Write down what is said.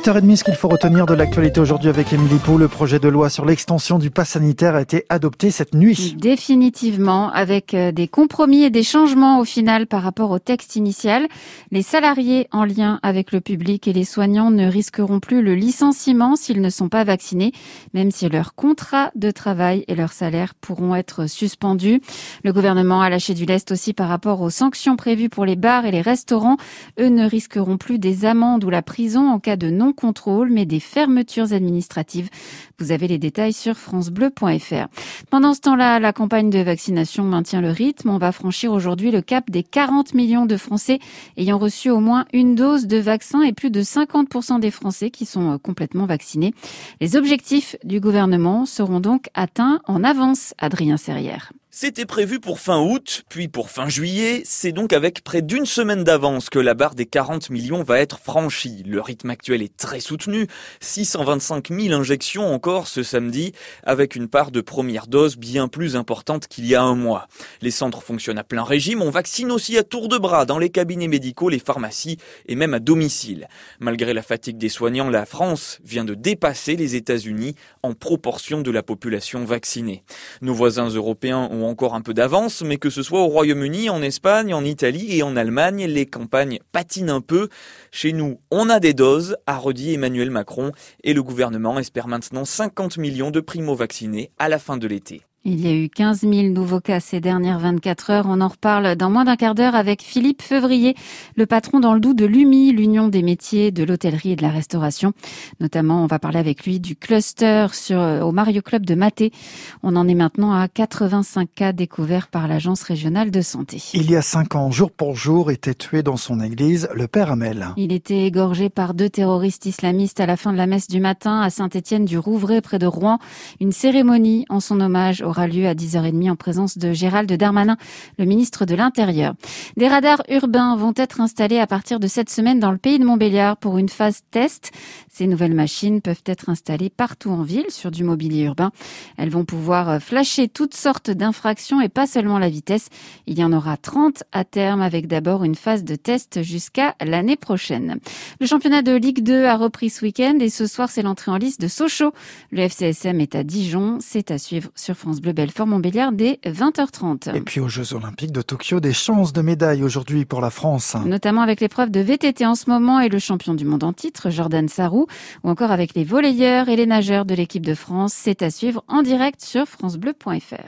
8h30, ce qu'il faut retenir de l'actualité aujourd'hui avec Émilie Pou, le projet de loi sur l'extension du pass sanitaire a été adopté cette nuit. Définitivement, avec euh, des compromis et des changements au final par rapport au texte initial. Les salariés en lien avec le public et les soignants ne risqueront plus le licenciement s'ils ne sont pas vaccinés, même si leur contrat de travail et leur salaire pourront être suspendus. Le gouvernement a lâché du lest aussi par rapport aux sanctions prévues pour les bars et les restaurants. Eux ne risqueront plus des amendes ou la prison en cas de non-contrôle, mais des fermetures administratives. Vous avez les détails sur francebleu.fr. Pendant ce temps-là, la campagne de vaccination maintient le rythme. On va franchir aujourd'hui le cap des 40 millions de Français ayant reçu au moins une dose de vaccin et plus de 50% des Français qui sont euh, complètement vaccinés. Les objectifs du gouvernement seront donc atteints en avance, Adrien Serrière. C'était prévu pour fin août, puis pour fin juillet. C'est donc avec près d'une semaine d'avance que la barre des 40 millions va être franchie. Le rythme actuel est très soutenu. 625 000 injections encore ce samedi, avec une part de première dose bien plus importante qu'il y a un mois. Les centres fonctionnent à plein régime. On vaccine aussi à tour de bras dans les cabinets médicaux, les pharmacies et même à domicile. Malgré la fatigue des soignants, la France vient de dépasser les États-Unis en proportion de la population vaccinée. Nos voisins européens ont encore un peu d'avance, mais que ce soit au Royaume-Uni, en Espagne, en Italie et en Allemagne, les campagnes patinent un peu. Chez nous, on a des doses, a redit Emmanuel Macron, et le gouvernement espère maintenant 50 millions de primo-vaccinés à la fin de l'été. Il y a eu 15 000 nouveaux cas ces dernières 24 heures. On en reparle dans moins d'un quart d'heure avec Philippe Fevrier, le patron dans le doux de l'UMI, l'Union des métiers de l'hôtellerie et de la restauration. Notamment, on va parler avec lui du cluster sur, euh, au Mario Club de Maté. On en est maintenant à 85 cas découverts par l'Agence régionale de santé. Il y a cinq ans, jour pour jour, était tué dans son église le père Amel. Il était égorgé par deux terroristes islamistes à la fin de la messe du matin à Saint-Étienne du Rouvray près de Rouen. Une cérémonie en son hommage aura lieu à 10h30 en présence de Gérald Darmanin, le ministre de l'Intérieur. Des radars urbains vont être installés à partir de cette semaine dans le pays de Montbéliard pour une phase test. Ces nouvelles machines peuvent être installées partout en ville sur du mobilier urbain. Elles vont pouvoir flasher toutes sortes d'infractions et pas seulement la vitesse. Il y en aura 30 à terme avec d'abord une phase de test jusqu'à l'année prochaine. Le championnat de Ligue 2 a repris ce week-end et ce soir c'est l'entrée en liste de Sochaux. Le FCSM est à Dijon. C'est à suivre sur France Bleu Belfort Montbéliard dès 20h30. Et puis aux Jeux Olympiques de Tokyo, des chances de médailles aujourd'hui pour la France. Notamment avec l'épreuve de VTT en ce moment et le champion du monde en titre, Jordan Sarrou, ou encore avec les volleyeurs et les nageurs de l'équipe de France. C'est à suivre en direct sur francebleu.fr.